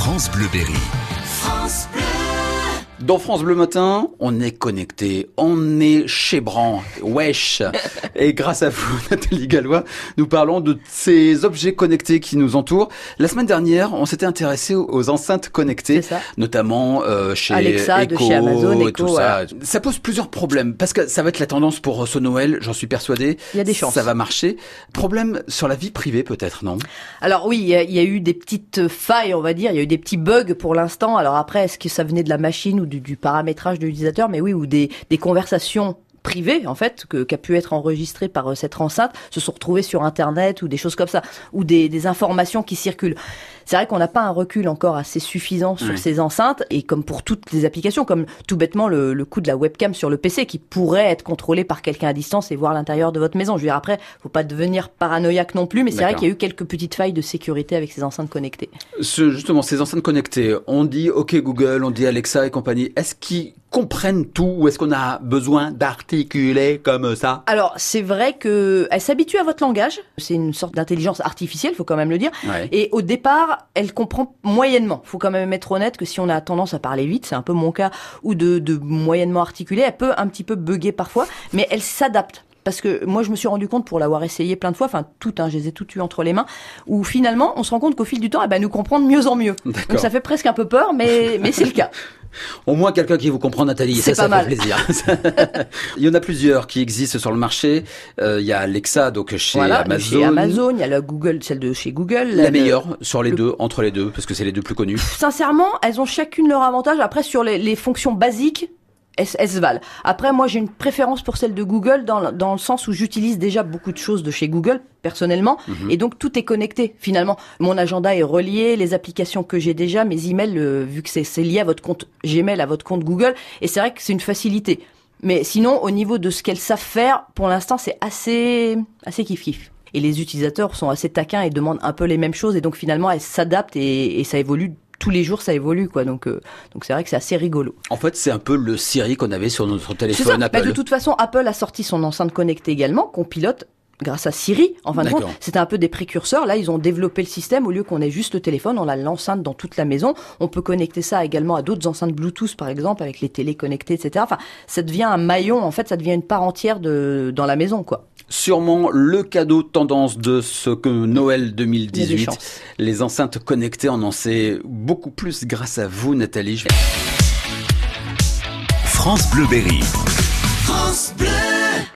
France Bleu Berry. Dans France Bleu Matin, on est connecté, on est chez Bran, wesh. Et grâce à vous, Nathalie Gallois, nous parlons de ces objets connectés qui nous entourent. La semaine dernière, on s'était intéressé aux enceintes connectées, notamment euh, chez Alexa, de Echo chez Amazon, et Echo, tout voilà. ça. Ça pose plusieurs problèmes parce que ça va être la tendance pour ce Noël, j'en suis persuadé. Il y a des chances. Ça va marcher. Problème sur la vie privée peut-être, non? Alors oui, il y, y a eu des petites failles, on va dire. Il y a eu des petits bugs pour l'instant. Alors après, est-ce que ça venait de la machine ou du, paramétrage de l'utilisateur Mais oui, ou des, des conversations privées en fait que qu'a pu être enregistrées par euh, cette enceinte se sont retrouvées sur internet ou des choses comme ça ou des, des informations qui circulent. C'est vrai qu'on n'a pas un recul encore assez suffisant sur ces enceintes et comme pour toutes les applications, comme tout bêtement le, le coup de la webcam sur le PC qui pourrait être contrôlé par quelqu'un à distance et voir l'intérieur de votre maison. Je veux dire après, faut pas devenir paranoïaque non plus, mais c'est vrai qu'il y a eu quelques petites failles de sécurité avec ces enceintes connectées. Ce, justement, ces enceintes connectées, on dit OK Google, on dit Alexa et compagnie. Est-ce qu'ils comprennent tout ou est-ce qu'on a besoin d'articuler comme ça Alors c'est vrai que elle s'habitue à votre langage. C'est une sorte d'intelligence artificielle, faut quand même le dire. Ouais. Et au départ, elle comprend moyennement. Faut quand même être honnête que si on a tendance à parler vite, c'est un peu mon cas, ou de, de moyennement articuler, elle peut un petit peu bugger parfois, mais elle s'adapte. Parce que moi, je me suis rendu compte pour l'avoir essayé plein de fois, enfin toutes, hein, je les ai toutes eues entre les mains, où finalement, on se rend compte qu'au fil du temps, elle va nous comprendre de mieux en mieux. Donc ça fait presque un peu peur, mais, mais c'est le cas. Au moins quelqu'un qui vous comprend, Nathalie. C'est Ça, ça fait plaisir. Il y en a plusieurs qui existent sur le marché. Euh, il y a Alexa, donc chez voilà, Amazon. chez Amazon, il y a la Google, celle de chez Google. La le- meilleure sur les le- deux, entre les deux, parce que c'est les deux plus connus. sincèrement, elles ont chacune leur avantage. Après, sur les, les fonctions basiques, elles, elles se valent. Après, moi, j'ai une préférence pour celle de Google dans, le- dans le sens où j'utilise déjà beaucoup de choses de chez Google personnellement, Mhm. et donc tout est connecté finalement. Mon agenda est relié, les applications que j'ai déjà, mes emails, euh, vu que c'est c'est lié à votre compte Gmail, à votre compte Google, et c'est vrai que c'est une facilité. Mais sinon, au niveau de ce qu'elles savent faire, pour l'instant, c'est assez, assez kiff kiff. Et les utilisateurs sont assez taquins et demandent un peu les mêmes choses, et donc finalement, elles s'adaptent et, et ça évolue. Tous les jours, ça évolue, quoi. Donc, euh, donc c'est vrai que c'est assez rigolo. En fait, c'est un peu le Siri qu'on avait sur notre C'est ça. téléphone Bah, Apple. de toute façon, Apple a sorti son enceinte connectée également, qu'on pilote grâce à Siri. En fin de compte, c'était un peu des précurseurs. Là, ils ont développé le système. Au lieu qu'on ait juste le téléphone, on a l'enceinte dans toute la maison. On peut connecter ça également à d'autres enceintes Bluetooth, par exemple, avec les télés connectées, etc. Enfin, ça devient un maillon. En fait, ça devient une part entière de dans la maison, quoi. Sûrement le cadeau tendance de ce que Noël Il y a des 2018. chances. Les enceintes connectées, on en sait beaucoup plus grâce à vous, Nathalie. France Bleu Berry. France Bleu.